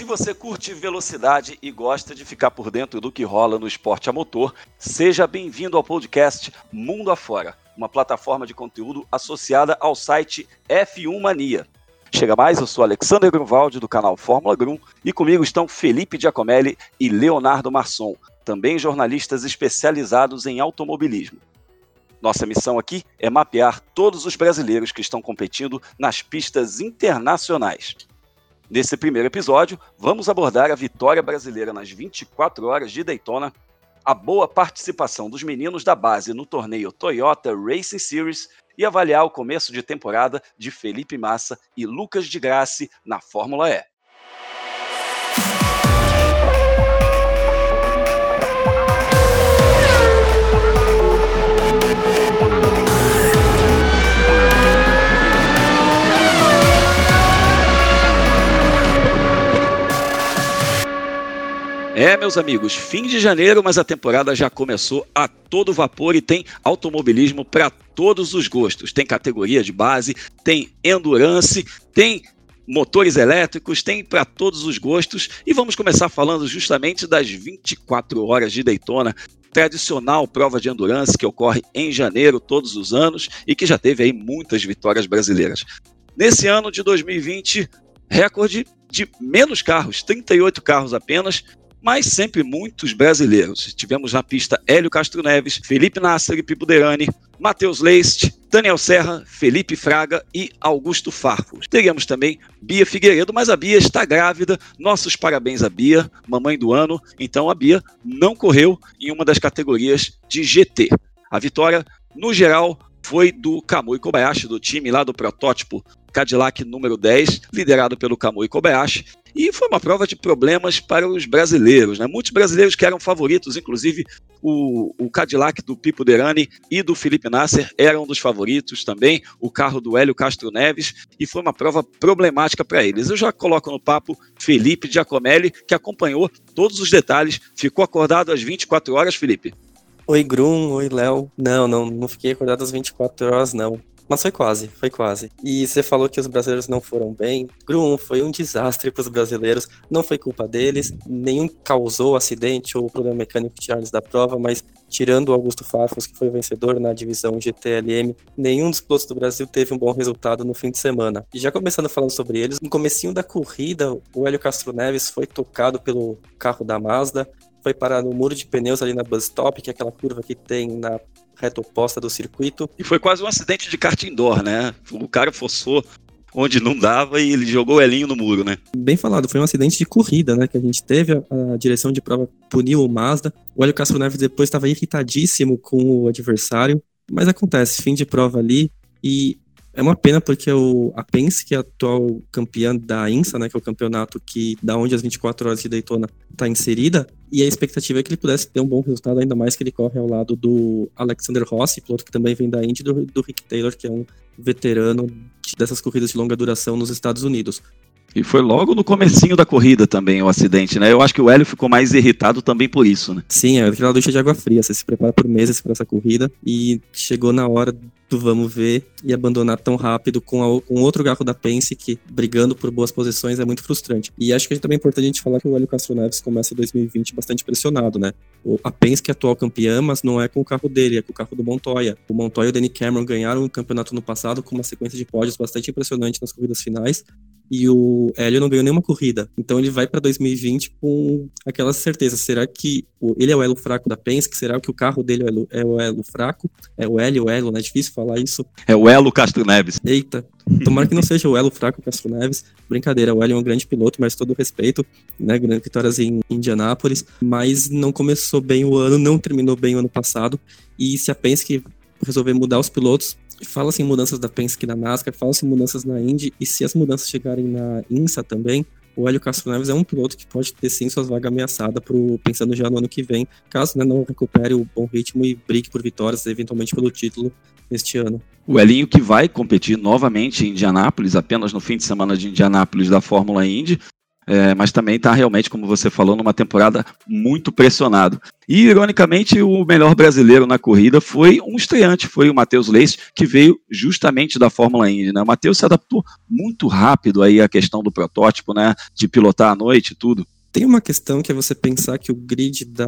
Se você curte velocidade e gosta de ficar por dentro do que rola no esporte a motor, seja bem-vindo ao podcast Mundo Afora, uma plataforma de conteúdo associada ao site F1 Mania. Chega mais, eu sou Alexander Grunwald do canal Fórmula Grum e comigo estão Felipe Giacomelli e Leonardo Marçom, também jornalistas especializados em automobilismo. Nossa missão aqui é mapear todos os brasileiros que estão competindo nas pistas internacionais. Nesse primeiro episódio, vamos abordar a vitória brasileira nas 24 horas de Daytona, a boa participação dos meninos da base no torneio Toyota Racing Series e avaliar o começo de temporada de Felipe Massa e Lucas de Grassi na Fórmula E. É, meus amigos, fim de janeiro, mas a temporada já começou a todo vapor e tem automobilismo para todos os gostos. Tem categoria de base, tem endurance, tem motores elétricos, tem para todos os gostos. E vamos começar falando justamente das 24 horas de Daytona, tradicional prova de endurance que ocorre em janeiro todos os anos e que já teve aí muitas vitórias brasileiras. Nesse ano de 2020, recorde de menos carros, 38 carros apenas, mas sempre muitos brasileiros. Tivemos na pista Hélio Castro Neves, Felipe Nasser e Pipo Derani, Matheus Leist, Daniel Serra, Felipe Fraga e Augusto Farfus. Teríamos também Bia Figueiredo, mas a Bia está grávida. Nossos parabéns à Bia, mamãe do ano. Então a Bia não correu em uma das categorias de GT. A vitória, no geral, foi do Kamui Kobayashi, do time lá do protótipo Cadillac número 10, liderado pelo Kamui Kobayashi, e foi uma prova de problemas para os brasileiros. Né? Muitos brasileiros que eram favoritos, inclusive o, o Cadillac do Pipo Derani e do Felipe Nasser eram dos favoritos também, o carro do Hélio Castro Neves, e foi uma prova problemática para eles. Eu já coloco no papo Felipe Giacomelli, que acompanhou todos os detalhes, ficou acordado às 24 horas, Felipe. Oi, Grum, oi, Léo. Não, não, não fiquei acordado às 24 horas, não. Mas foi quase, foi quase. E você falou que os brasileiros não foram bem. Grum, foi um desastre para os brasileiros. Não foi culpa deles. Nenhum causou acidente ou problema mecânico que tiraram da prova, mas tirando o Augusto Farfus, que foi vencedor na divisão GTLM, nenhum dos pilotos do Brasil teve um bom resultado no fim de semana. E já começando falando sobre eles, no comecinho da corrida, o Hélio Castro Neves foi tocado pelo carro da Mazda, foi parar no muro de pneus ali na bus stop, que é aquela curva que tem na reta oposta do circuito. E foi quase um acidente de kart indoor, né? O cara forçou onde não dava e ele jogou o Elinho no muro, né? Bem falado, foi um acidente de corrida, né? Que a gente teve, a, a direção de prova puniu o Mazda. O Hélio Castro Neves depois estava irritadíssimo com o adversário, mas acontece, fim de prova ali. E é uma pena porque o, a Penske, que é a atual campeã da INSA, né, que é o campeonato que da onde as 24 horas de Daytona está inserida, e a expectativa é que ele pudesse ter um bom resultado, ainda mais que ele corre ao lado do Alexander Rossi, piloto que também vem da Indy, do, do Rick Taylor, que é um veterano dessas corridas de longa duração nos Estados Unidos. E foi logo no comecinho da corrida também o acidente, né? Eu acho que o Hélio ficou mais irritado também por isso, né? Sim, é aquela ducha de água fria. Você se prepara por meses para essa corrida e chegou na hora do vamos ver e abandonar tão rápido com, a, com outro carro da Penske brigando por boas posições é muito frustrante. E acho que também é importante a gente falar que o Hélio Castro Neves começa 2020 bastante pressionado, né? A Penske é atual campeã, mas não é com o carro dele, é com o carro do Montoya. O Montoya e o Danny Cameron ganharam o campeonato no passado com uma sequência de pódios bastante impressionante nas corridas finais, e o Hélio não ganhou nenhuma corrida. Então ele vai para 2020 com aquela certeza. Será que ele é o elo fraco da Penske? Será que o carro dele é o elo fraco? É o Hélio, o elo, né? É difícil falar isso. É o Elo Castro Neves. Eita. Tomara que não seja o Elo fraco Castro Neves. Brincadeira, o Hélio é um grande piloto, mas todo respeito, né? Grandes vitórias em Indianápolis, mas não começou bem o ano, não terminou bem o ano passado. E se a Penske resolver mudar os pilotos, fala-se em mudanças da Penske na NASCAR, fala-se em mudanças na Indy, e se as mudanças chegarem na INSA também, o Hélio Castro Neves é um piloto que pode ter sim suas vagas ameaçadas pensando já no ano que vem, caso né, não recupere o bom ritmo e brigue por vitórias, eventualmente pelo título este ano. O Elinho que vai competir novamente em Indianápolis, apenas no fim de semana de Indianápolis da Fórmula Indy, é, mas também está realmente, como você falou, numa temporada muito pressionado. E, ironicamente, o melhor brasileiro na corrida foi um estreante, foi o Matheus Leite, que veio justamente da Fórmula Indy. Né? O Matheus se adaptou muito rápido aí à questão do protótipo, né? de pilotar à noite e tudo. Tem uma questão que é você pensar que o grid da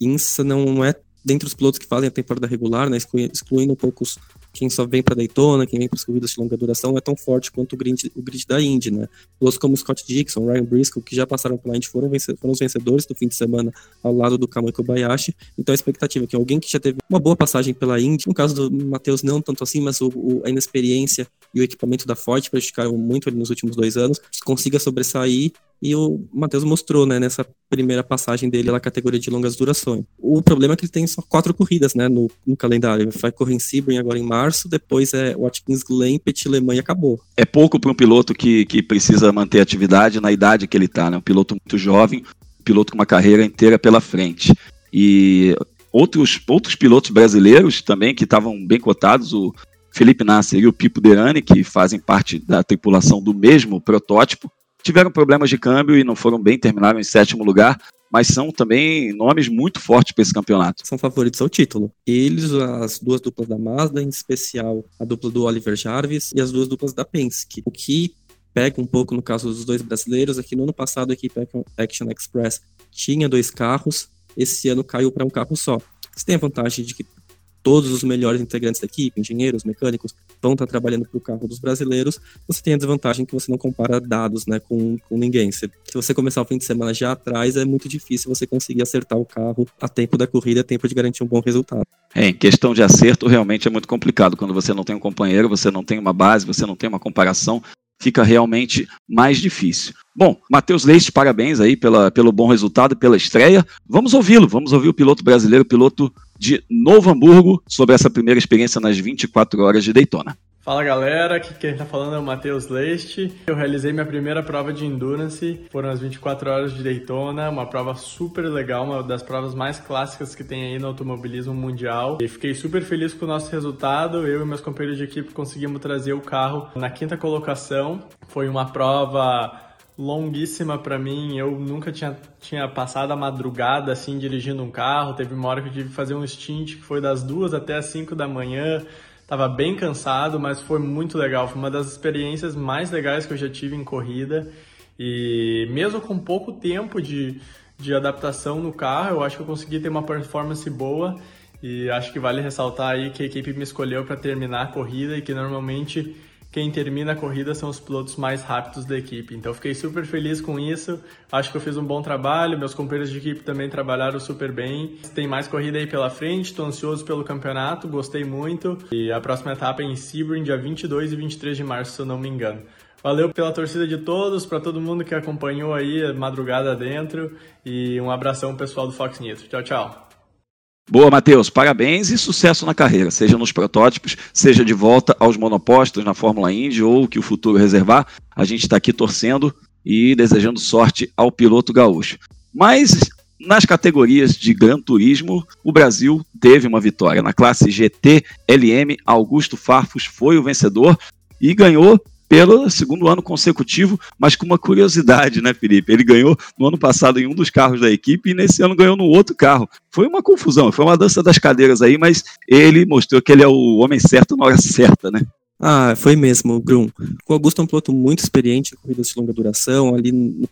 INSA não é dentre os pilotos que fazem a temporada regular, né, excluindo um pouco quem só vem para Daytona, quem vem para as corridas de longa duração, é tão forte quanto o grid, o grid da Indy, né? Pilotos como Scott Dixon, Ryan Briscoe, que já passaram pela Indy, foram, foram os vencedores do fim de semana ao lado do Kamui Kobayashi. Então a expectativa é que alguém que já teve uma boa passagem pela Indy, no caso do Matheus não tanto assim, mas o, o, a inexperiência e o equipamento da Ford prejudicaram muito ele nos últimos dois anos, consiga sobressair e o Matheus mostrou, né, nessa primeira passagem dele na categoria de longas durações. O problema é que ele tem só quatro corridas, né, no, no calendário. Ele vai correr em Sebring agora em março, depois é Watkins Glen, Petit Le Mans e acabou. É pouco para um piloto que, que precisa manter atividade na idade que ele está, né? Um piloto muito jovem, um piloto com uma carreira inteira pela frente. E outros, outros pilotos brasileiros também que estavam bem cotados, o Felipe Nasser e o Pipo Derani, que fazem parte da tripulação do mesmo protótipo, tiveram problemas de câmbio e não foram bem, terminaram em sétimo lugar, mas são também nomes muito fortes para esse campeonato. São favoritos ao título. Eles, as duas duplas da Mazda, em especial a dupla do Oliver Jarvis e as duas duplas da Penske. O que pega um pouco no caso dos dois brasileiros, aqui no ano passado a equipe Action Express tinha dois carros, esse ano caiu para um carro só. Você tem a vantagem de que todos os melhores integrantes da equipe, engenheiros, mecânicos, vão estar trabalhando para o carro dos brasileiros, você tem a desvantagem que você não compara dados né, com, com ninguém. Se, se você começar o fim de semana já atrás, é muito difícil você conseguir acertar o carro a tempo da corrida, a tempo de garantir um bom resultado. É, em questão de acerto, realmente é muito complicado. Quando você não tem um companheiro, você não tem uma base, você não tem uma comparação, fica realmente mais difícil. Bom, Matheus Leite, parabéns aí pela, pelo bom resultado, pela estreia. Vamos ouvi-lo, vamos ouvir o piloto brasileiro, piloto de Novo Hamburgo, sobre essa primeira experiência nas 24 horas de Daytona. Fala galera, aqui quem está falando é o Matheus Leite. Eu realizei minha primeira prova de Endurance, foram as 24 horas de Daytona, uma prova super legal, uma das provas mais clássicas que tem aí no automobilismo mundial. E fiquei super feliz com o nosso resultado, eu e meus companheiros de equipe conseguimos trazer o carro na quinta colocação. Foi uma prova longuíssima para mim. Eu nunca tinha, tinha passado a madrugada assim dirigindo um carro. Teve uma hora que eu tive que fazer um stint que foi das duas até as cinco da manhã. Tava bem cansado, mas foi muito legal. Foi uma das experiências mais legais que eu já tive em corrida. E mesmo com pouco tempo de, de adaptação no carro, eu acho que eu consegui ter uma performance boa. E acho que vale ressaltar aí que a equipe me escolheu para terminar a corrida e que normalmente quem termina a corrida são os pilotos mais rápidos da equipe. Então fiquei super feliz com isso. Acho que eu fiz um bom trabalho, meus companheiros de equipe também trabalharam super bem. Tem mais corrida aí pela frente, estou ansioso pelo campeonato, gostei muito. E a próxima etapa é em Sebring, dia 22 e 23 de março, se eu não me engano. Valeu pela torcida de todos, para todo mundo que acompanhou aí madrugada dentro e um abração pessoal do Fox Nitro. Tchau, tchau. Boa, Matheus, parabéns e sucesso na carreira, seja nos protótipos, seja de volta aos monopostos na Fórmula Indy ou que o futuro reservar. A gente está aqui torcendo e desejando sorte ao piloto gaúcho. Mas nas categorias de Gran Turismo, o Brasil teve uma vitória. Na classe GT LM, Augusto Farfus foi o vencedor e ganhou pelo segundo ano consecutivo, mas com uma curiosidade, né, Felipe? Ele ganhou no ano passado em um dos carros da equipe e nesse ano ganhou no outro carro. Foi uma confusão, foi uma dança das cadeiras aí, mas ele mostrou que ele é o homem certo na hora certa, né? Ah, foi mesmo, Grum. O Augusto é um piloto muito experiente em corridas de longa duração, ali no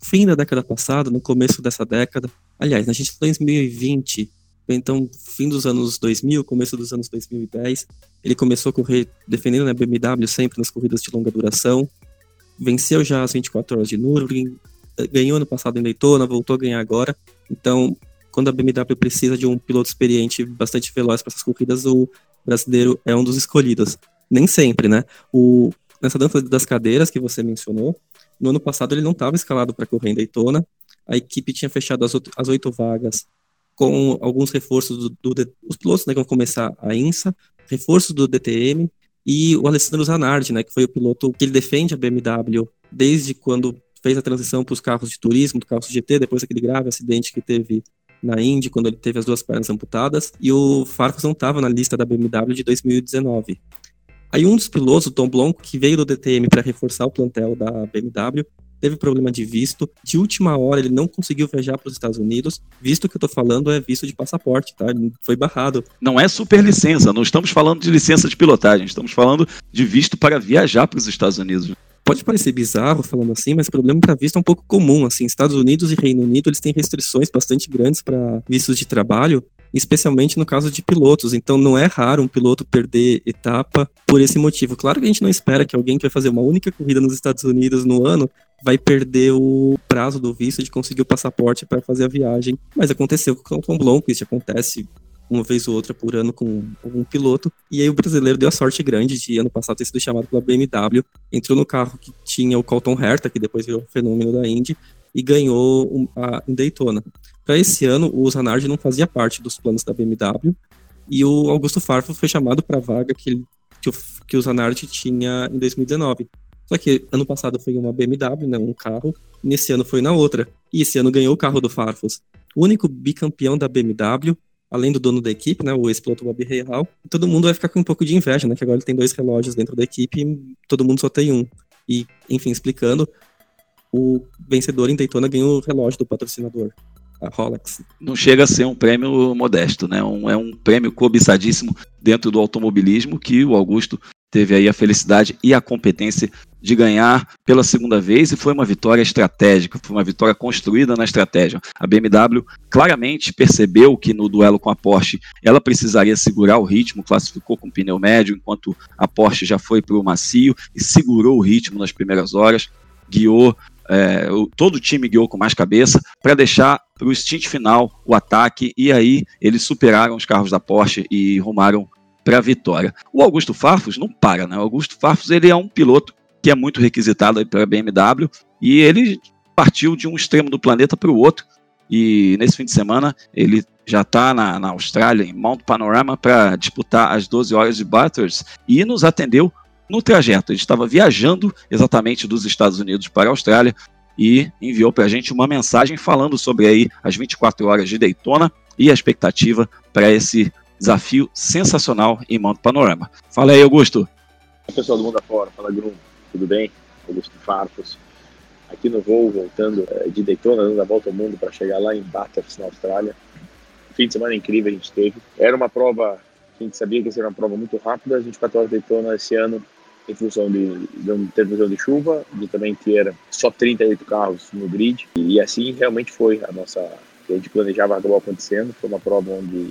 fim da década passada, no começo dessa década. Aliás, na gente 2020, então, fim dos anos 2000, começo dos anos 2010, ele começou a correr defendendo a né, BMW sempre nas corridas de longa duração. Venceu já as 24 horas de Nürburgring, eh, ganhou no passado em Daytona, voltou a ganhar agora. Então, quando a BMW precisa de um piloto experiente bastante veloz para essas corridas, o brasileiro é um dos escolhidos. Nem sempre, né? O, nessa dança das cadeiras que você mencionou, no ano passado ele não estava escalado para correr em Daytona. A equipe tinha fechado as oito vagas com alguns reforços do, do, os pilotos né, que vão começar a INSA, reforços do DTM e o Alessandro Zanardi, né, que foi o piloto que ele defende a BMW desde quando fez a transição para os carros de turismo, do carro GT, depois daquele grave acidente que teve na Indy, quando ele teve as duas pernas amputadas, e o Farfus não estava na lista da BMW de 2019. Aí um dos pilotos, o Tom Blonco, que veio do DTM para reforçar o plantel da BMW, teve problema de visto. De última hora, ele não conseguiu viajar para os Estados Unidos. Visto que eu tô falando é visto de passaporte, tá? Ele foi barrado. Não é super licença, não estamos falando de licença de pilotagem, estamos falando de visto para viajar para os Estados Unidos. Pode parecer bizarro falando assim, mas o problema para visto é um pouco comum. Assim, Estados Unidos e Reino Unido eles têm restrições bastante grandes para vistos de trabalho, especialmente no caso de pilotos. Então não é raro um piloto perder etapa por esse motivo. Claro que a gente não espera que alguém que vai fazer uma única corrida nos Estados Unidos no ano vai perder o prazo do visto de conseguir o passaporte para fazer a viagem. Mas aconteceu com o Tom Blomqvist, acontece uma vez ou outra por ano com um piloto. E aí o brasileiro deu a sorte grande de ano passado ter sido chamado pela BMW, entrou no carro que tinha o Colton Herta, que depois virou fenômeno da Indy, e ganhou um, a, em Daytona. Para esse ano, o Zanardi não fazia parte dos planos da BMW, e o Augusto Farfus foi chamado para a vaga que, que, o, que o Zanardi tinha em 2019. Só que ano passado foi uma BMW, né, um carro, nesse ano foi na outra. E esse ano ganhou o carro do Farfus. O único bicampeão da BMW além do dono da equipe, né, o ex-piloto Bob Real, todo mundo vai ficar com um pouco de inveja, né, que agora ele tem dois relógios dentro da equipe e todo mundo só tem um. E, enfim, explicando, o vencedor em Daytona ganhou o relógio do patrocinador, a Rolex. Não chega a ser um prêmio modesto, né, um, é um prêmio cobiçadíssimo dentro do automobilismo que o Augusto teve aí a felicidade e a competência de ganhar pela segunda vez e foi uma vitória estratégica, foi uma vitória construída na estratégia. A BMW claramente percebeu que no duelo com a Porsche ela precisaria segurar o ritmo, classificou com pneu médio, enquanto a Porsche já foi para o macio e segurou o ritmo nas primeiras horas, guiou. É, todo o time guiou com mais cabeça para deixar para o stint final o ataque e aí eles superaram os carros da Porsche e rumaram para a vitória. O Augusto Farfus não para, né? O Augusto Farfus ele é um piloto que é muito requisitado para a BMW, e ele partiu de um extremo do planeta para o outro. E nesse fim de semana ele já está na, na, Austrália, em Mount Panorama, para disputar as 12 horas de Bathurst e nos atendeu no trajeto. Ele estava viajando exatamente dos Estados Unidos para a Austrália e enviou para a gente uma mensagem falando sobre aí as 24 horas de Daytona e a expectativa para esse desafio sensacional em Mount Panorama. Fala aí, Augusto. Pessoal do mundo afora, fala Grumo tudo bem? Augusto Farfus, aqui no voo, voltando eh, de Daytona, dando a volta ao mundo para chegar lá em Bathurst, na Austrália. Fim de semana incrível a gente teve. Era uma prova que a gente sabia que ia ser uma prova muito rápida, as 24 horas de Daytona esse ano, em função de, de previsão de chuva, de também ter só 38 carros no grid, e assim realmente foi a nossa. A gente planejava acabou acontecendo. Foi uma prova onde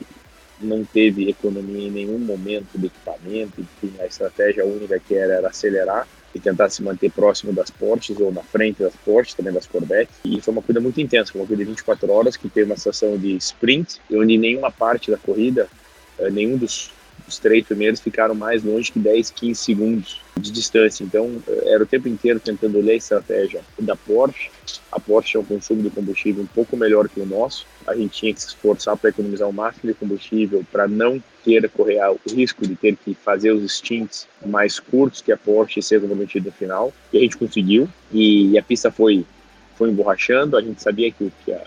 não teve economia em nenhum momento de equipamento, enfim, a estratégia única que era, era acelerar e tentar se manter próximo das Porsches ou na frente das Porsches, também das Corvette. E foi uma corrida muito intensa, uma corrida de 24 horas que teve uma situação de sprint, onde nenhuma parte da corrida, eh, nenhum dos os três primeiros ficaram mais longe que 10, 15 segundos de distância. Então, era o tempo inteiro tentando ler a estratégia da Porsche. A Porsche tinha um consumo de combustível um pouco melhor que o nosso. A gente tinha que se esforçar para economizar o máximo de combustível para não ter correr o risco de ter que fazer os stints mais curtos que a Porsche ser comprometido no final. E a gente conseguiu. E a pista foi foi emborrachando. A gente sabia que, que, a,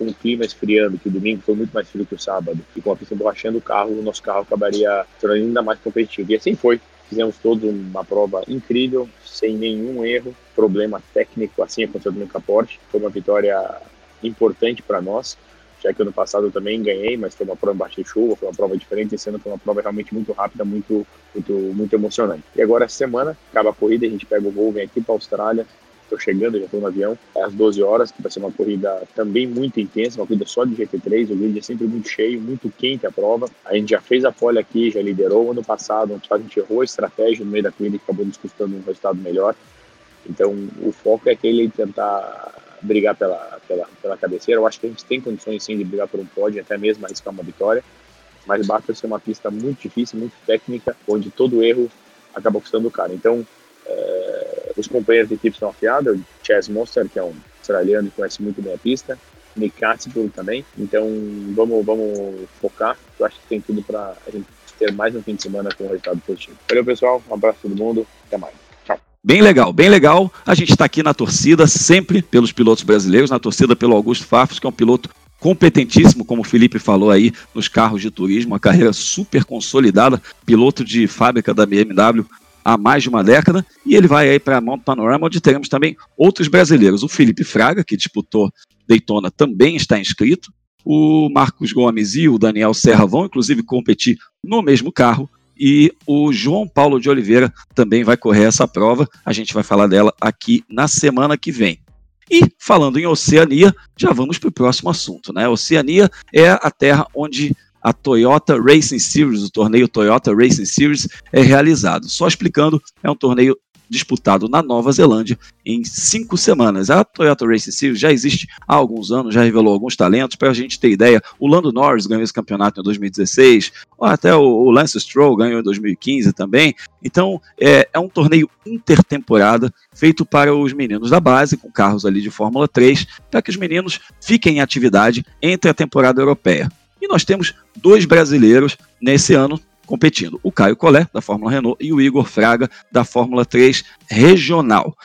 com o clima esfriando, que o domingo foi muito mais frio que o sábado, e com a pista emborrachando o carro, o nosso carro acabaria sendo ainda mais competitivo. E assim foi. Fizemos todos uma prova incrível, sem nenhum erro, problema técnico, assim aconteceu no Caporte. Foi uma vitória importante para nós, já que ano passado eu também ganhei, mas foi uma prova embaixo de chuva, foi uma prova diferente, esse ano foi uma prova realmente muito rápida, muito, muito, muito emocionante. E agora, essa semana, acaba a corrida, a gente pega o voo, vem aqui para a Austrália, estou chegando, já estou no avião, às 12 horas, que vai ser uma corrida também muito intensa, uma corrida só de GT3, o grid é sempre muito cheio, muito quente a prova. A gente já fez a pole aqui, já liderou ano passado, a gente errou a estratégia no meio da corrida que acabou nos custando um resultado melhor. Então, o foco é aquele de tentar brigar pela, pela, pela cabeceira. Eu acho que a gente tem condições sim de brigar por um pódio, até mesmo arriscar uma vitória. Mas Bathurst é uma pista muito difícil, muito técnica, onde todo erro acaba custando o cara. Então, é, os companheiros de equipe estão afiados, o Chas Monster, que é um australiano que conhece muito bem a pista, Catchbull também. Então vamos, vamos focar. Eu acho que tem tudo para a gente ter mais um fim de semana com um resultado positivo. Valeu, pessoal. Um abraço a todo mundo. Até mais. Bem legal, bem legal. A gente está aqui na torcida, sempre pelos pilotos brasileiros, na torcida pelo Augusto Farfus, que é um piloto competentíssimo, como o Felipe falou aí, nos carros de turismo, uma carreira super consolidada, piloto de fábrica da BMW, há mais de uma década, e ele vai aí para Mount Panorama, onde teremos também outros brasileiros. O Felipe Fraga, que disputou Daytona, também está inscrito. O Marcos Gomes e o Daniel Serra vão, inclusive, competir no mesmo carro. E o João Paulo de Oliveira também vai correr essa prova. A gente vai falar dela aqui na semana que vem. E falando em Oceania, já vamos para o próximo assunto. Né? Oceania é a terra onde a Toyota Racing Series, o torneio Toyota Racing Series, é realizado. Só explicando, é um torneio disputado na Nova Zelândia em cinco semanas. A Toyota Racing Series já existe há alguns anos, já revelou alguns talentos. Para a gente ter ideia, o Lando Norris ganhou esse campeonato em 2016, até o Lance Stroll ganhou em 2015 também. Então é, é um torneio intertemporada feito para os meninos da base, com carros ali de Fórmula 3, para que os meninos fiquem em atividade entre a temporada europeia. E nós temos dois brasileiros nesse ano competindo: o Caio Collet, da Fórmula Renault, e o Igor Fraga, da Fórmula 3 Regional.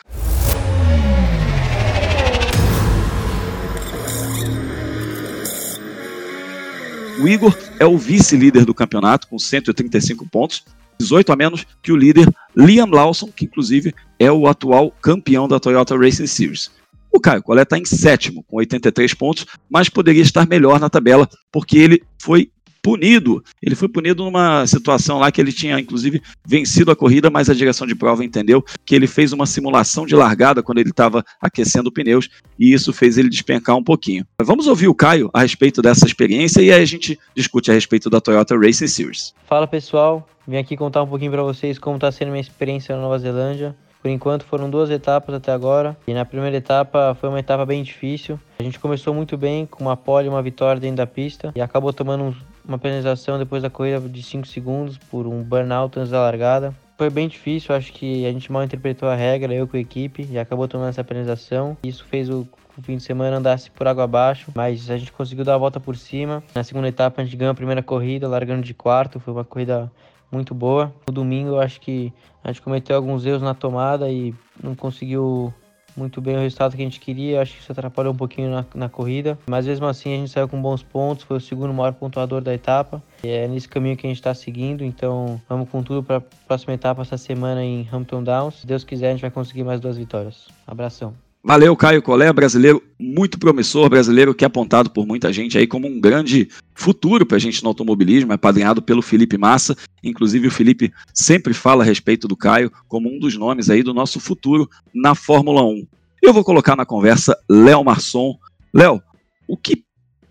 O Igor é o vice-líder do campeonato com 135 pontos, 18 a menos que o líder Liam Lawson, que inclusive é o atual campeão da Toyota Racing Series. O Caio Collet está em sétimo, com 83 pontos, mas poderia estar melhor na tabela, porque ele foi punido. Ele foi punido numa situação lá que ele tinha, inclusive, vencido a corrida, mas a direção de prova entendeu que ele fez uma simulação de largada quando ele estava aquecendo pneus e isso fez ele despencar um pouquinho. Vamos ouvir o Caio a respeito dessa experiência e aí a gente discute a respeito da Toyota Racing Series. Fala pessoal, vim aqui contar um pouquinho para vocês como está sendo minha experiência na Nova Zelândia. Por enquanto foram duas etapas até agora. E na primeira etapa foi uma etapa bem difícil. A gente começou muito bem, com uma pole uma vitória dentro da pista. E acabou tomando uma penalização depois da corrida de 5 segundos por um burnout antes da largada. Foi bem difícil, acho que a gente mal interpretou a regra, eu com a equipe, e acabou tomando essa penalização. Isso fez o o fim de semana andasse por água abaixo, mas a gente conseguiu dar a volta por cima. Na segunda etapa a gente ganhou a primeira corrida, largando de quarto, foi uma corrida muito boa. No domingo eu acho que a gente cometeu alguns erros na tomada e não conseguiu muito bem o resultado que a gente queria. Acho que isso atrapalhou um pouquinho na, na, corrida. Mas mesmo assim a gente saiu com bons pontos. Foi o segundo maior pontuador da etapa. E é nesse caminho que a gente está seguindo. Então vamos com tudo para a próxima etapa essa semana em Hampton Downs. Se Deus quiser, a gente vai conseguir mais duas vitórias. Abração. Valeu, Caio Colé, brasileiro muito promissor, brasileiro que é apontado por muita gente aí como um grande futuro para a gente no automobilismo, é padrinhado pelo Felipe Massa. Inclusive, o Felipe sempre fala a respeito do Caio como um dos nomes aí do nosso futuro na Fórmula 1. Eu vou colocar na conversa Léo Marçom. Léo, o que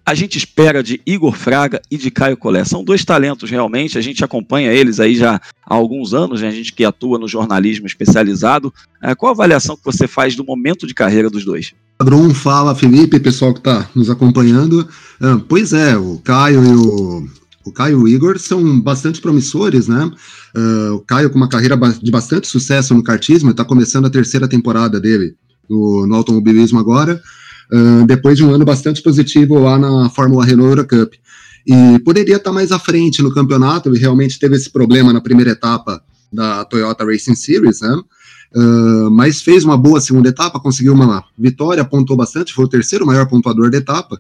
a gente espera de Igor Fraga e de Caio Collet. São dois talentos realmente, a gente acompanha eles aí já há alguns anos, né? a gente que atua no jornalismo especializado. É, qual a avaliação que você faz do momento de carreira dos dois? Brum, fala Felipe, pessoal que está nos acompanhando. Ah, pois é, o Caio e o, o Caio e o Igor são bastante promissores, né? Uh, o Caio com uma carreira de bastante sucesso no kartismo, está começando a terceira temporada dele no, no automobilismo agora uh, depois de um ano bastante positivo lá na Fórmula Renault Euro Cup. E poderia estar mais à frente no campeonato, ele realmente teve esse problema na primeira etapa da Toyota Racing Series, né? Uh, mas fez uma boa segunda etapa, conseguiu uma vitória, apontou bastante, foi o terceiro maior pontuador da etapa.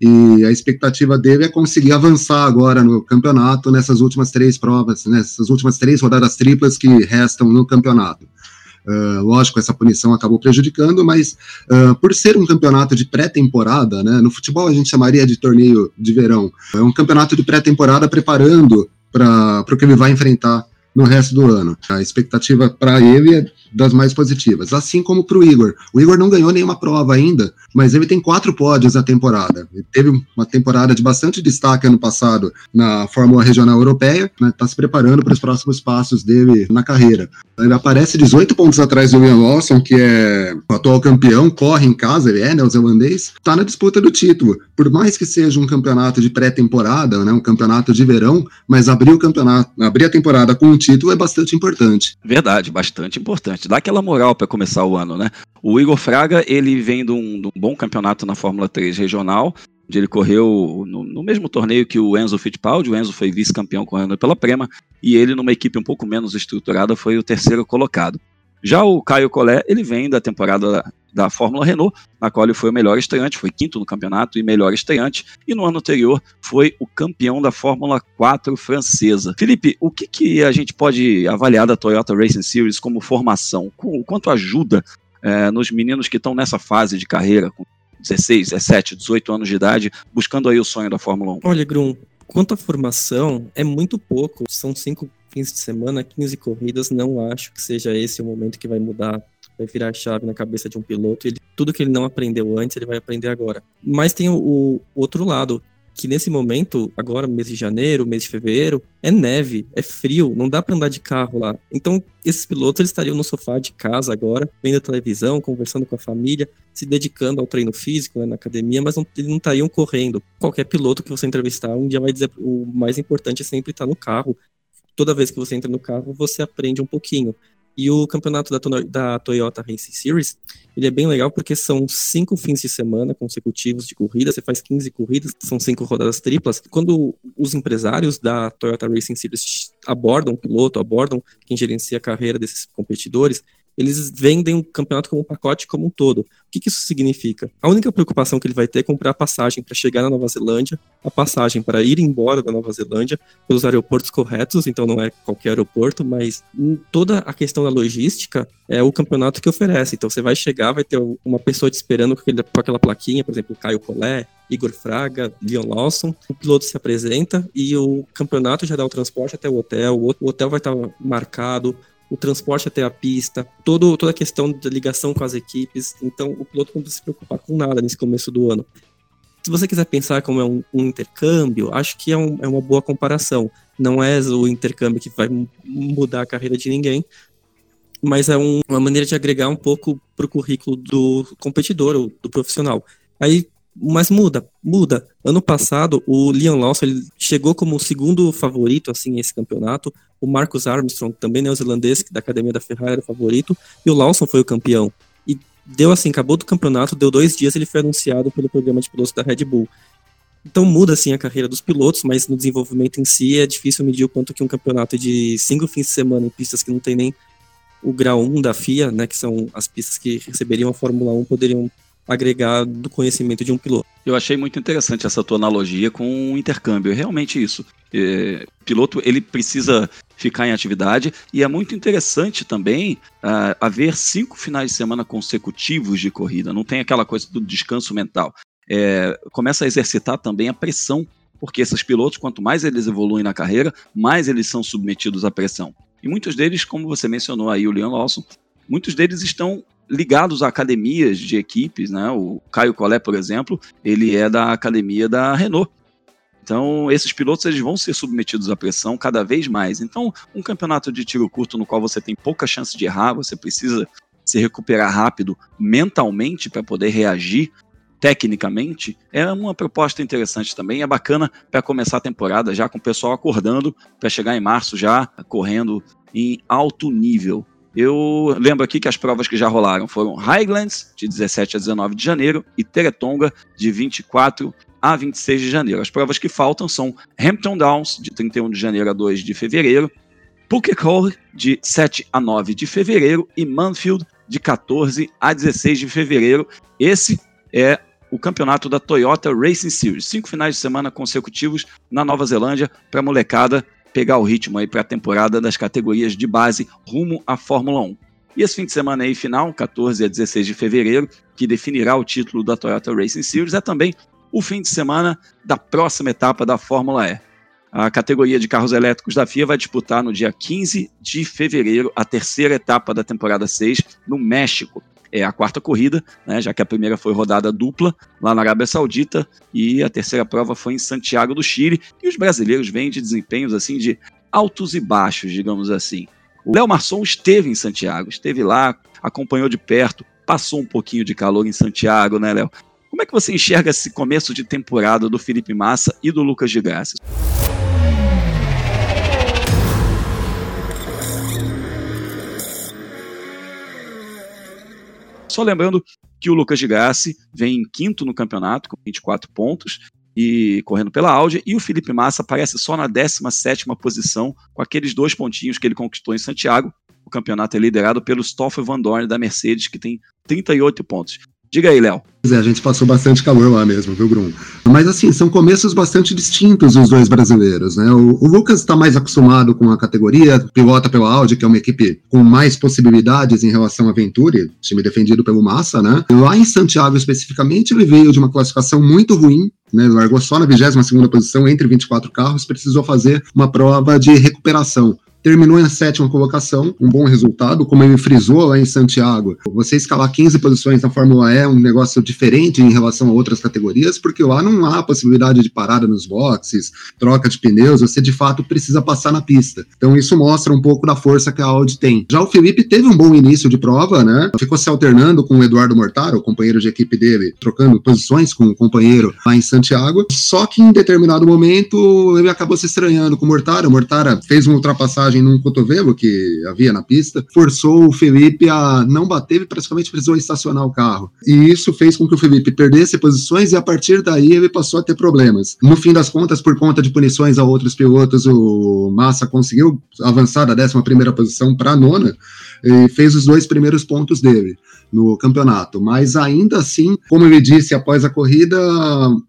E a expectativa dele é conseguir avançar agora no campeonato nessas últimas três provas, nessas últimas três rodadas triplas que restam no campeonato. Uh, lógico, essa punição acabou prejudicando, mas uh, por ser um campeonato de pré-temporada, né, no futebol a gente chamaria de torneio de verão, é um campeonato de pré-temporada preparando para o que ele vai enfrentar no resto do ano. A expectativa para ele é das mais positivas, assim como para o Igor. O Igor não ganhou nenhuma prova ainda, mas ele tem quatro pódios na temporada. Ele teve uma temporada de bastante destaque ano passado na Fórmula Regional Europeia, está né, tá se preparando para os próximos passos dele na carreira. Ele aparece 18 pontos atrás do William Lawson, que é o atual campeão, corre em casa, ele é neozelandês, está na disputa do título. Por mais que seja um campeonato de pré-temporada, né, um campeonato de verão, mas abrir o campeonato, abrir a temporada com um título é bastante importante. Verdade, bastante importante. Dá aquela moral para começar o ano, né? O Igor Fraga, ele vem de um, de um bom campeonato na Fórmula 3 regional, onde ele correu no, no, mesmo torneio que o Enzo Fittipaldi, o Enzo foi vice-campeão correndo pela Prema, e ele numa equipe um pouco menos estruturada foi o terceiro colocado. Já o Caio Collet, ele vem da temporada da Fórmula Renault, na qual ele foi o melhor estreante, foi quinto no campeonato e melhor estreante, e no ano anterior foi o campeão da Fórmula 4 francesa. Felipe, o que, que a gente pode avaliar da Toyota Racing Series como formação? Quanto ajuda é, nos meninos que estão nessa fase de carreira, com 16, 17, 18 anos de idade, buscando aí o sonho da Fórmula 1? Olha, Grum, quanto à formação, é muito pouco. São cinco fins de semana, 15 corridas. Não acho que seja esse o momento que vai mudar vai virar a chave na cabeça de um piloto. Ele, tudo que ele não aprendeu antes, ele vai aprender agora. Mas tem o, o outro lado, que nesse momento, agora mês de janeiro, mês de fevereiro, é neve, é frio, não dá para andar de carro lá. Então, esses pilotos eles estariam no sofá de casa agora, vendo televisão, conversando com a família, se dedicando ao treino físico né, na academia, mas não, eles não estariam correndo. Qualquer piloto que você entrevistar um dia vai dizer o mais importante é sempre estar no carro. Toda vez que você entra no carro, você aprende um pouquinho. E o campeonato da, da, Toyota Racing Series, ele é bem legal porque são cinco fins de semana consecutivos de corrida, você faz 15 corridas, são cinco rodadas triplas. Quando os empresários da Toyota Racing Series abordam o piloto, abordam quem gerencia a carreira desses competidores, eles vendem o campeonato como um pacote como um todo. O que, que, isso significa? A única preocupação que ele vai ter é comprar a passagem para chegar na Nova Zelândia, a passagem para ir embora da Nova Zelândia pelos aeroportos corretos, então não é qualquer aeroporto, mas toda a questão da logística é o campeonato que oferece. Então você vai chegar, vai ter uma pessoa te esperando com, aquele, com aquela plaquinha, por exemplo, Caio Collet, Igor Fraga, Leon Lawson. O piloto se apresenta e o campeonato já dá o transporte até o hotel. O hotel vai estar marcado, o transporte até a pista, todo, toda a questão da ligação com as equipes. Então, o piloto não precisa se preocupar com nada nesse começo do ano. Se você quiser pensar como é um, um intercâmbio, acho que é, um, é, uma boa comparação. Não é o intercâmbio que vai mudar a carreira de ninguém, mas é um, uma maneira de agregar um pouco para o currículo do competidor, ou do profissional. Aí mas muda, muda. Ano passado, o Leon Lawson ele chegou como o segundo favorito assim esse campeonato. O Marcus Armstrong, também neozelandês, da academia da Ferrari, era o favorito. E o Lawson foi o campeão. E deu assim, acabou do campeonato, deu dois dias, ele foi anunciado pelo programa de pilotos da Red Bull. Então muda assim a carreira dos pilotos, mas no desenvolvimento em si é difícil medir o quanto que um campeonato de cinco fins de semana em pistas que não tem nem o grau 1 da FIA, né, que são as pistas que receberiam a Fórmula 1, poderiam agregar do conhecimento de um piloto. Eu achei muito interessante essa tua analogia com o intercâmbio. É realmente isso. É, piloto ele precisa ficar em atividade e é muito interessante também uh, haver cinco finais de semana consecutivos de corrida. Não tem aquela coisa do descanso mental. É, começa a exercitar também a pressão, porque esses pilotos, quanto mais eles evoluem na carreira, mais eles são submetidos à pressão. E muitos deles, como você mencionou aí, o Leon Lawson, muitos deles estão ligados a academias de equipes, né? O Caio Collet, por exemplo, ele é da academia da Renault. Então, esses pilotos eles vão ser submetidos à pressão cada vez mais. Então, um campeonato de tiro curto no qual você tem pouca chance de errar, você precisa se recuperar rápido mentalmente para poder reagir tecnicamente, é uma proposta interessante também. É bacana para começar a temporada já com o pessoal acordando para chegar em março já correndo em alto nível. Eu lembro aqui que as provas que já rolaram foram Highlands, de 17 a 19 de janeiro, e Teretonga, de 24 a 26 de janeiro. As provas que faltam são Hampton Downs, de 31 de janeiro a 2 de fevereiro, Pukekohe, de 7 a 9 de fevereiro, e Manfield, de 14 a 16 de fevereiro. Esse é o campeonato da Toyota Racing Series. Cinco finais de semana consecutivos na Nova Zelândia para molecada pegar o ritmo aí para a temporada das categorias de base rumo à Fórmula 1. E esse fim de semana aí final, 14 a 16 de fevereiro, que definirá o título da Toyota Racing Series, é também o fim de semana da próxima etapa da Fórmula E. A categoria de carros elétricos da FIA vai disputar no dia 15 de fevereiro a terceira etapa da temporada 6 no México, é a quarta corrida, né, já que a primeira foi rodada dupla lá na Arábia Saudita e a terceira prova foi em Santiago do Chile. E os brasileiros vêm de desempenhos assim de altos e baixos, digamos assim. O Léo Marçom esteve em Santiago, esteve lá, acompanhou de perto, passou um pouquinho de calor em Santiago, né, Léo? Como é que você enxerga esse começo de temporada do Felipe Massa e do Lucas de Graça? Só lembrando que o Lucas de Grassi vem em quinto no campeonato, com 24 pontos, e correndo pela Audi, e o Felipe Massa aparece só na 17ª posição, com aqueles dois pontinhos que ele conquistou em Santiago, o campeonato é liderado pelo Stoffel Van Dorn da Mercedes, que tem 38 pontos. Diga aí, Léo. É, a gente passou bastante calor lá mesmo, viu, Grum? Mas assim, são começos bastante distintos os dois brasileiros, né? O, o Lucas está mais acostumado com a categoria, pilota pela Audi, que é uma equipe com mais possibilidades em relação à Venturi, time defendido pelo Massa, né? Lá em Santiago, especificamente, ele veio de uma classificação muito ruim, né, largou só na 22 segunda posição entre 24 carros, precisou fazer uma prova de recuperação terminou em sétima colocação, um bom resultado, como ele frisou lá em Santiago. Você escalar 15 posições na Fórmula E é um negócio diferente em relação a outras categorias, porque lá não há possibilidade de parada nos boxes, troca de pneus, você de fato precisa passar na pista. Então isso mostra um pouco da força que a Audi tem. Já o Felipe teve um bom início de prova, né? Ficou se alternando com o Eduardo Mortaro, o companheiro de equipe dele, trocando posições com o companheiro lá em Santiago. Só que em determinado momento ele acabou se estranhando com o Mortaro. O Mortara fez uma ultrapassagem num cotovelo que havia na pista, forçou o Felipe a não bater e praticamente precisou estacionar o carro. E isso fez com que o Felipe perdesse posições e a partir daí ele passou a ter problemas. No fim das contas, por conta de punições a outros pilotos, o Massa conseguiu avançar da 11 primeira posição para a nona e fez os dois primeiros pontos dele no campeonato. Mas ainda assim, como ele disse após a corrida,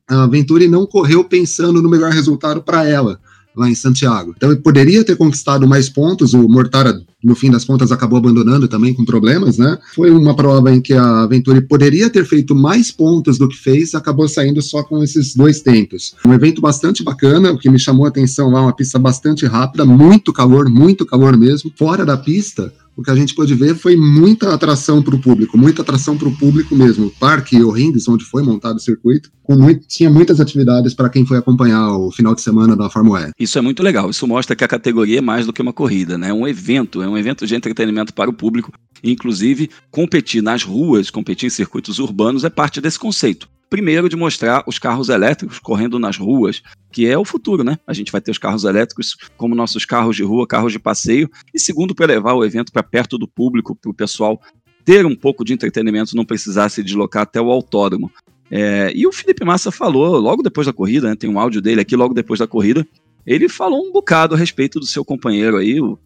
a Venturi não correu pensando no melhor resultado para ela lá em Santiago. Então ele poderia ter conquistado mais pontos, o Mortara no fim das contas acabou abandonando também com problemas, né? Foi uma prova em que a Venturi poderia ter feito mais pontos do que fez, acabou saindo só com esses dois tempos. Um evento bastante bacana, o que me chamou a atenção lá, uma pista bastante rápida, muito calor, muito calor mesmo. Fora da pista, o que a gente pôde ver foi muita atração para o público, muita atração para o público mesmo. O Parque O'Higgins, onde foi montado o circuito, muito, tinha muitas atividades para quem foi acompanhar o final de semana da Fórmula E. Isso é muito legal. Isso mostra que a categoria é mais do que uma corrida, né? É um evento, é um evento de entretenimento para o público. Inclusive, competir nas ruas, competir em circuitos urbanos é parte desse conceito. Primeiro, de mostrar os carros elétricos correndo nas ruas, que é o futuro, né? A gente vai ter os carros elétricos como nossos carros de rua, carros de passeio. E segundo, para levar o evento para perto do público, para o pessoal ter um pouco de entretenimento, não precisar se deslocar até o autódromo. É, e o Felipe Massa falou, logo depois da corrida, né, tem um áudio dele aqui, logo depois da corrida, ele falou um bocado a respeito do seu companheiro aí, o,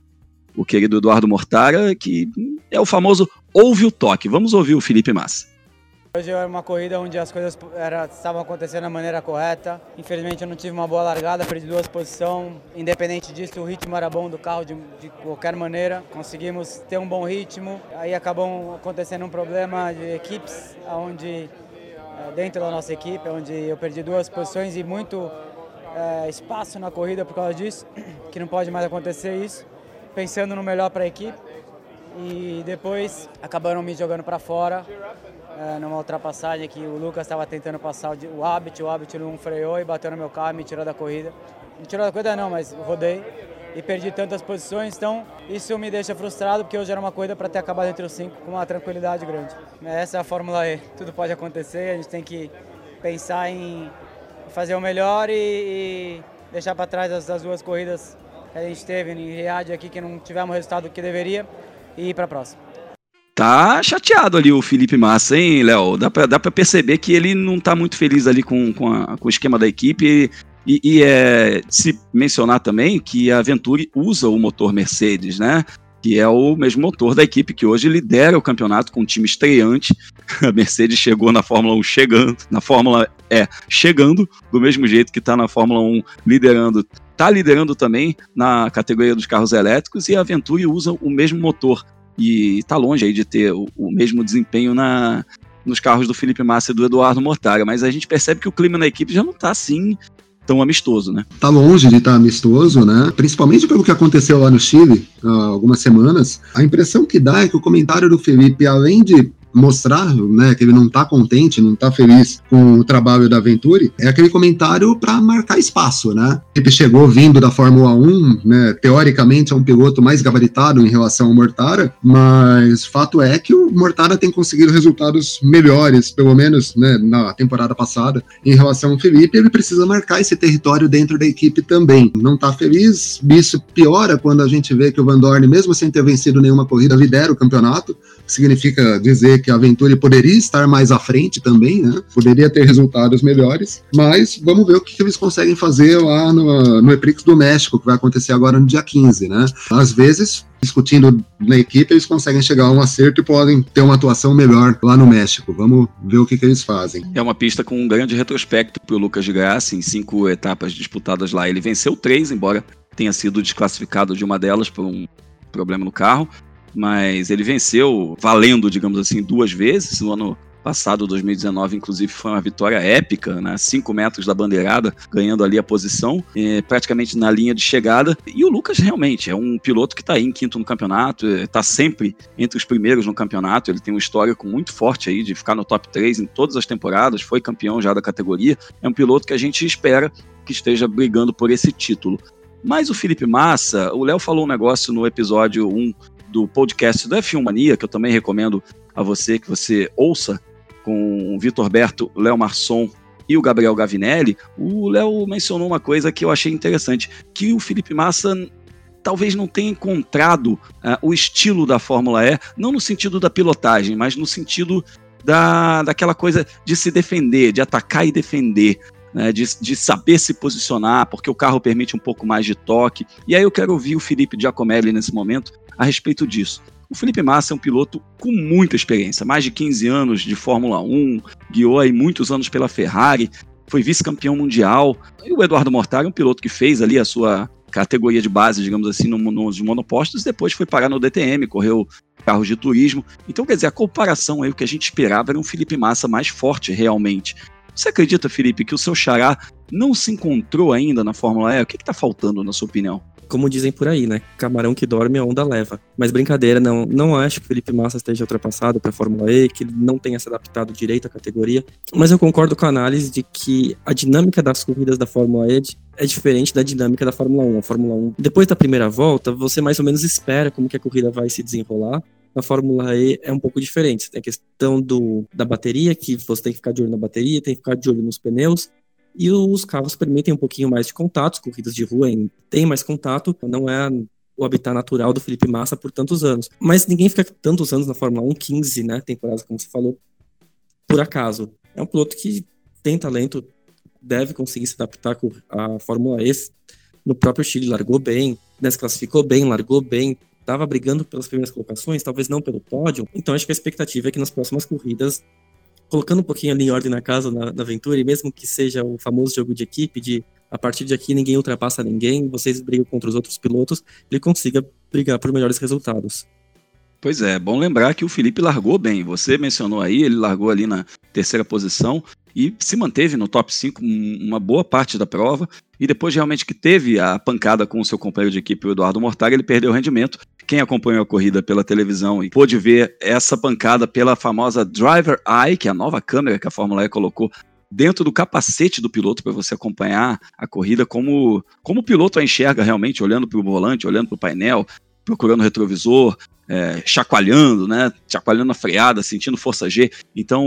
o querido Eduardo Mortara, que é o famoso ouve o toque. Vamos ouvir o Felipe Massa. Hoje era uma corrida onde as coisas era, estavam acontecendo da maneira correta. Infelizmente eu não tive uma boa largada, perdi duas posições. Independente disso, o ritmo era bom do carro de, de qualquer maneira. Conseguimos ter um bom ritmo. Aí acabou acontecendo um problema de equipes, onde eh, dentro da nossa equipe, onde eu perdi duas posições e muito é, espaço na corrida por causa disso, que não pode mais acontecer isso. Pensando no melhor para a equipe e depois acabaram me jogando para fora é, numa ultrapassagem que o Lucas estava tentando passar o, Habit, o Habit não freou e bateu no meu carro, me tirou da corrida. Me tirou da corrida não, mas rodei e perdi tantas posições, então isso me deixa frustrado porque hoje era uma corrida para ter acabado entre os cinco com uma tranquilidade grande. Essa é a Fórmula E, tudo pode acontecer, a gente tem que pensar em fazer o melhor e, e deixar para trás as, as, duas corridas que a gente teve em Riad aqui que não tivemos o resultado que deveria e ir para a próxima. Tá chateado ali o Felipe Massa, hein, Léo? Dá pra, dá pra perceber que ele não tá muito feliz ali com, com, a, com o esquema da equipe. E, e é se mencionar também que a Venturi usa o motor Mercedes, né? Que é o mesmo motor da equipe que hoje lidera o campeonato com um time estreante. A Mercedes chegou na Fórmula 1 chegando, na Fórmula E chegando, do mesmo jeito que está na Fórmula 1 liderando está liderando também na categoria dos carros elétricos e a Venturi usa o mesmo motor e está longe aí de ter o, o, mesmo desempenho na, nos carros do Felipe Massa e do Eduardo Mortara, mas a gente percebe que o clima na equipe já não está assim tão amistoso, né? Tá longe de estar tá amistoso, né? Principalmente pelo que aconteceu lá no Chile há algumas semanas. A impressão que dá é que o comentário do Felipe, além de mostrar né, que ele não está contente, não está feliz com o trabalho da Venturi, é aquele comentário para marcar espaço, né? Ele chegou vindo da Fórmula 1, né, teoricamente é um piloto mais gabaritado em relação ao Mortara, mas fato é que o Mortara tem conseguido resultados melhores, pelo menos né, na temporada passada, em relação ao Felipe, ele precisa marcar esse território dentro da equipe também. Não está feliz, isso piora quando a gente vê que o Van Dorn, mesmo sem ter vencido nenhuma corrida, lidera o campeonato, significa dizer que a Venturi poderia estar mais à frente também, né? Poderia ter resultados melhores, mas vamos ver o que, eles conseguem fazer lá no, no Eprix do México, que vai acontecer agora no dia 15, né? Às vezes discutindo na equipe, eles conseguem chegar a um acerto e podem ter uma atuação melhor lá no México. Vamos ver o que, que eles fazem. É uma pista com um grande retrospecto para o Lucas de Graça, em cinco etapas disputadas lá. Ele venceu três, embora tenha sido desclassificado de uma delas por um problema no carro, mas ele venceu valendo, digamos assim, duas vezes. No ano passado, 2019, inclusive, foi uma vitória épica, né? 5 metros da bandeirada, ganhando ali a posição, é, praticamente na linha de chegada. E o Lucas realmente é um piloto que está aí em quinto no campeonato, está sempre entre os primeiros no campeonato. Ele tem um histórico muito forte aí de ficar no top 3 em todas as temporadas, foi campeão já da categoria. É um piloto que a gente espera que esteja brigando por esse título. Mas o Felipe Massa, o Léo falou um negócio no episódio 1 do podcast da F1 Mania, que eu também recomendo a você que você ouça, com o Vitor Berto, Léo Marçom e o Gabriel Gavinelli, o Léo mencionou uma coisa que eu achei interessante, que o Felipe Massa talvez não tenha encontrado uh, o estilo da Fórmula E, não no sentido da pilotagem, mas no sentido da, daquela coisa de se defender, de atacar e defender. Né, de, de, saber se posicionar, porque o carro permite um pouco mais de toque. E aí eu quero ouvir o Felipe Giacomelli nesse momento a respeito disso. O Felipe Massa é um piloto com muita experiência, mais de 15 anos de Fórmula 1, guiou aí muitos anos pela Ferrari, foi vice-campeão mundial. E o Eduardo Mortari é um piloto que fez ali a sua categoria de base, digamos assim, no, nos monopostos, depois foi parar no DTM, correu carros de turismo. Então, quer dizer, a comparação aí, o que a gente esperava era um Felipe Massa mais forte realmente. Você acredita, Felipe, que o seu xará não se encontrou ainda na Fórmula E? O que está faltando, na sua opinião? Como dizem por aí, né? Camarão que dorme, a onda leva. Mas brincadeira, não, não acho que o Felipe Massa esteja ultrapassado para a Fórmula E, que ele não tenha se adaptado direito à categoria. Mas eu concordo com a análise de que a dinâmica das corridas da Fórmula E é diferente da dinâmica da Fórmula 1. A Fórmula 1, depois da primeira volta, você mais ou menos espera como que a corrida vai se desenrolar. Na Fórmula E é um pouco diferente. Tem a questão do, da bateria, que você tem que ficar de olho na bateria, tem que ficar de olho nos pneus. E os carros permitem um pouquinho mais de contatos, corridas de rua tem mais contato, não é o habitat natural do Felipe Massa por tantos anos. Mas ninguém fica tantos anos na Fórmula 1, 15, né, temporadas, como você falou, por acaso. É um piloto que tem talento, deve conseguir se adaptar à Fórmula E. No próprio Chile largou bem, desclassificou bem, largou bem, estava brigando pelas primeiras colocações, talvez não pelo pódio. Então acho que a expectativa é que nas próximas corridas colocando um pouquinho ali em ordem na casa, na, na aventura, e mesmo que seja o famoso jogo de equipe, de a partir de aqui ninguém ultrapassa ninguém, vocês brigam contra os outros pilotos, ele consiga brigar por melhores resultados. Pois é, bom lembrar que o Felipe largou bem. Você mencionou aí, ele largou ali na terceira posição e se manteve no top 5 uma boa parte da prova. E depois realmente que teve a pancada com o seu companheiro de equipe, o Eduardo Mortari, ele perdeu o rendimento. Quem acompanhou a corrida pela televisão e pôde ver essa pancada pela famosa Driver Eye, que é a nova câmera que a Fórmula E colocou dentro do capacete do piloto para você acompanhar a corrida, como, como o piloto a enxerga realmente, olhando para o volante, olhando para o painel, procurando o retrovisor, é, chacoalhando, né? Chacoalhando a freada, sentindo força G. Então,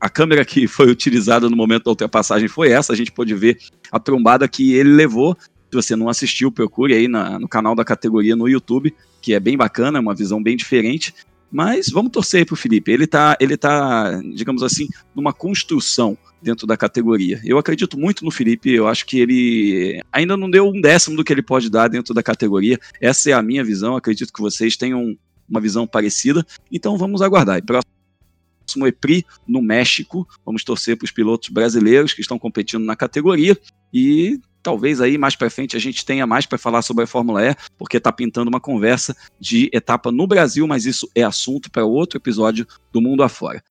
a câmera que foi utilizada no momento da ultrapassagem foi essa. A gente pôde ver a trombada que ele levou. Se você não assistiu, procure aí na, no canal da categoria no YouTube, que é bem bacana, é uma visão bem diferente. Mas vamos torcer para o Felipe. Ele está, ele tá, digamos assim, numa construção dentro da categoria. Eu acredito muito no Felipe, eu acho que ele ainda não deu um décimo do que ele pode dar dentro da categoria. Essa é a minha visão, acredito que vocês tenham uma visão parecida. Então vamos aguardar. E próximo EPRI no México, vamos torcer para os pilotos brasileiros que estão competindo na categoria e talvez aí mais para frente a gente tenha mais para falar sobre a Fórmula E, porque está pintando uma conversa de etapa no Brasil, mas isso é assunto para outro episódio do Mundo Afora.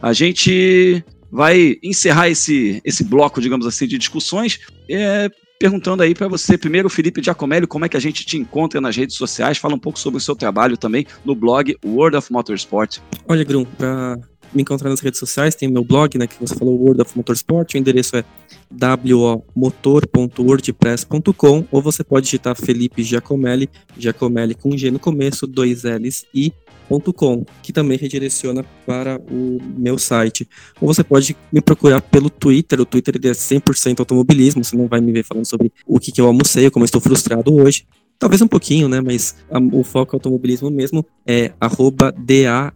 A gente vai encerrar esse, esse bloco, digamos assim, de discussões, é, perguntando aí para você, primeiro, Felipe Giacomelli, como é que a gente te encontra nas redes sociais? Fala um pouco sobre o seu trabalho também no blog World of Motorsport. Olha, Grum, para me encontrar nas redes sociais, tem meu blog, né, que você falou, World of Motorsport, o endereço é womotor.wordpress.com ou você pode digitar Felipe Giacomelli, Giacomelli com G no começo, dois L's e .com, que também redireciona para o meu site. Ou você pode me procurar pelo Twitter, o Twitter é 100% automobilismo, você não vai me ver falando sobre o que, que eu almocei, como eu estou frustrado hoje. Talvez um pouquinho, né? Mas a, o foco automobilismo mesmo é arroba D-A-E-W-L-Z.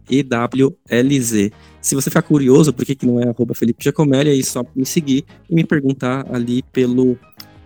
Se você ficar curioso por que, que não é arroba Felipe Giacomelli, é só me seguir e me perguntar ali pelo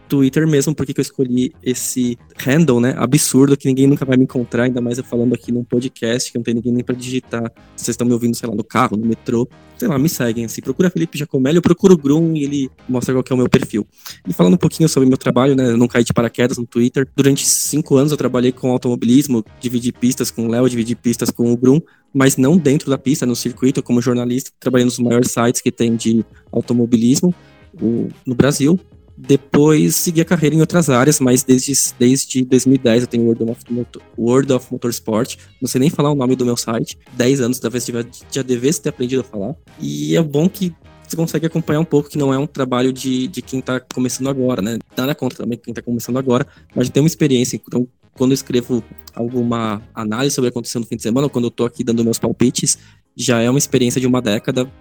Twitter mesmo, porque que eu escolhi esse handle, né? Absurdo, que ninguém nunca vai me encontrar, ainda mais eu falando aqui num podcast, que não tem ninguém nem pra digitar. Vocês estão me ouvindo, sei lá, no carro, no metrô. Sei lá, me seguem assim. Procura Felipe Giacomelli, eu procuro o Grum e ele mostra qual é o meu perfil. E falando um pouquinho sobre meu trabalho, né? Eu não caí de paraquedas no Twitter. Durante cinco anos eu trabalhei com automobilismo, dividi pistas com o Léo, dividi pistas com o Grum mas não dentro da pista, no circuito, como jornalista, trabalhei nos maiores sites que tem de automobilismo o, no Brasil. Depois segui a carreira em outras áreas, mas desde, desde 2010 eu tenho World of, Motor, World of Motorsport. Não sei nem falar o nome do meu site. 10 anos, talvez já, já devesse ter aprendido a falar. E é bom que você consegue acompanhar um pouco que não é um trabalho de, de quem está começando agora, né? Nada contra também quem está começando agora, mas tem uma experiência. Então, quando eu escrevo alguma análise sobre o que aconteceu no fim de semana, ou quando eu estou aqui dando meus palpites, já é uma experiência de uma década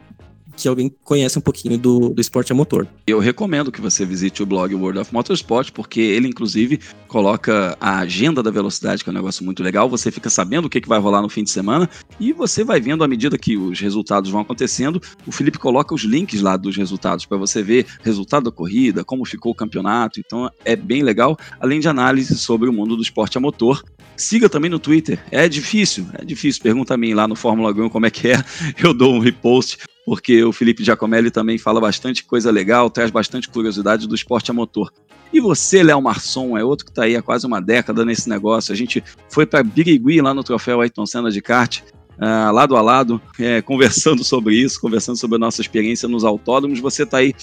que alguém conhece um pouquinho do, do esporte a motor. Eu recomendo que você visite o blog World of Motorsport, porque ele, inclusive, coloca a agenda da velocidade, que é um negócio muito legal. Você fica sabendo o que, que vai rolar no fim de semana e você vai vendo à medida que os resultados vão acontecendo. O Felipe coloca os links lá dos resultados para você ver resultado da corrida, como ficou o campeonato. Então é bem legal, além de análise sobre o mundo do esporte a motor. Siga também no Twitter. É difícil, é difícil. Pergunta a mim lá no Fórmula 1 como é que é. Eu dou um repost porque o Felipe Giacomelli também fala bastante coisa legal, traz bastante curiosidade do esporte a motor. E você, Léo Marçom, é outro que está aí há quase uma década nesse negócio. A gente foi para Birigui, lá no troféu Ayrton Senna de kart, uh, lado a lado, é, conversando sobre isso, conversando sobre a nossa experiência nos autódromos. Você está aí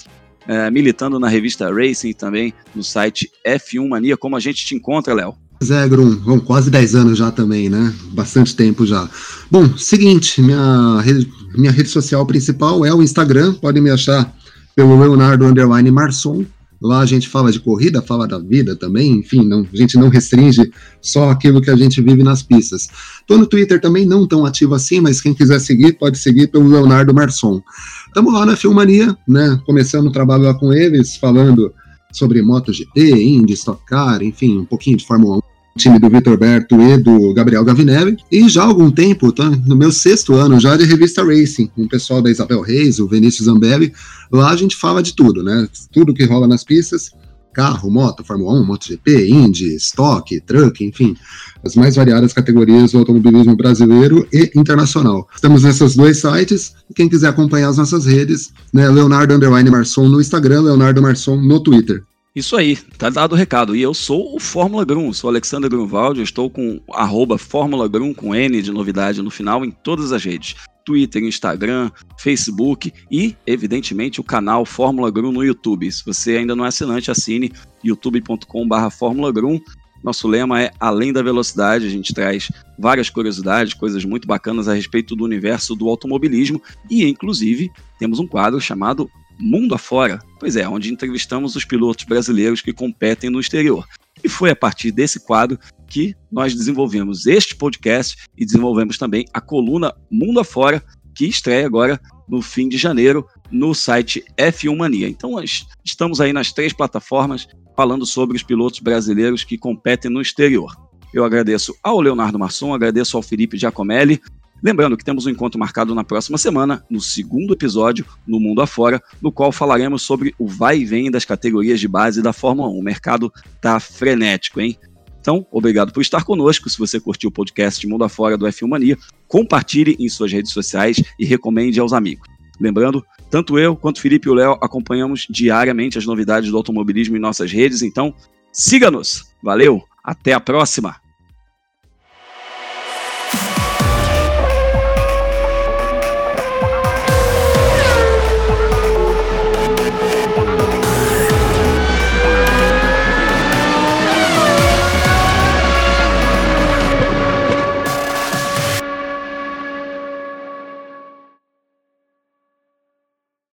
uh, militando na revista Racing também, no site F1 Mania. Como a gente te encontra, Léo? Zé Grum, bom, quase 10 anos já também, né? Bastante tempo já. Bom, seguinte, minha rede, minha rede social principal é o Instagram, podem me achar pelo Leonardo Underline Marçom. Lá a gente fala de corrida, fala da vida também, enfim, não, a gente não restringe só aquilo que a gente vive nas pistas. Tô no Twitter também, não tão ativo assim, mas quem quiser seguir, pode seguir pelo Leonardo Marçom. Estamos lá na Filmania, né? Começando o trabalho lá com eles, falando sobre MotoGP, Indy, Stock Car, enfim, um pouquinho de Fórmula 1 time do Vitor Berto e do Gabriel Gavinelli. E já há algum tempo, tô no meu sexto ano já de revista Racing, com o pessoal da Isabel Reis, o Vinícius Zambelli. Lá a gente fala de tudo, né? Tudo que rola nas pistas. Carro, moto, Fórmula 1, MotoGP, Indy, Stock, Truck, enfim, as mais variadas categorias do automobilismo brasileiro e internacional. Estamos nesses dois sites, quem quiser acompanhar as nossas redes, né, Leonardo Underline Marçom no Instagram, Leonardo Marçom no Twitter. Isso aí, tá dado o recado. E eu sou o Fórmula Grum, sou Alexander Grunwald, estou com arroba Fórmula Grum com N de novidade no final em todas as redes. Twitter, Instagram, Facebook e, evidentemente, o canal Fórmula Grum no YouTube. Se você ainda não é assinante, assine youtube.com.br Fórmula Grum. Nosso lema é Além da Velocidade. A gente traz várias curiosidades, coisas muito bacanas a respeito do universo do automobilismo e, inclusive, temos um quadro chamado mundo afora. Pois é, onde entrevistamos os pilotos brasileiros que competem no exterior. E foi a partir desse quadro que nós desenvolvemos este podcast e desenvolvemos também a coluna Mundo Afora, que estreia agora no fim de janeiro no site F1 Mania. Então, nós estamos aí nas três plataformas falando sobre os pilotos brasileiros que competem no exterior. Eu agradeço ao Leonardo Masson, agradeço ao Felipe Giacomelli, Lembrando que temos um encontro marcado na próxima semana, no segundo episódio, no Mundo Afora, no qual falaremos sobre o vai e vem das categorias de base da Fórmula 1. O mercado tá frenético, hein? Então, obrigado por estar conosco. Se você curtiu o podcast Mundo Afora do F1 Mania, compartilhe em suas redes sociais e recomende aos amigos. Lembrando, tanto eu quanto Felipe e o Léo acompanhamos diariamente as novidades do automobilismo em nossas redes, então siga-nos. Valeu, até a próxima!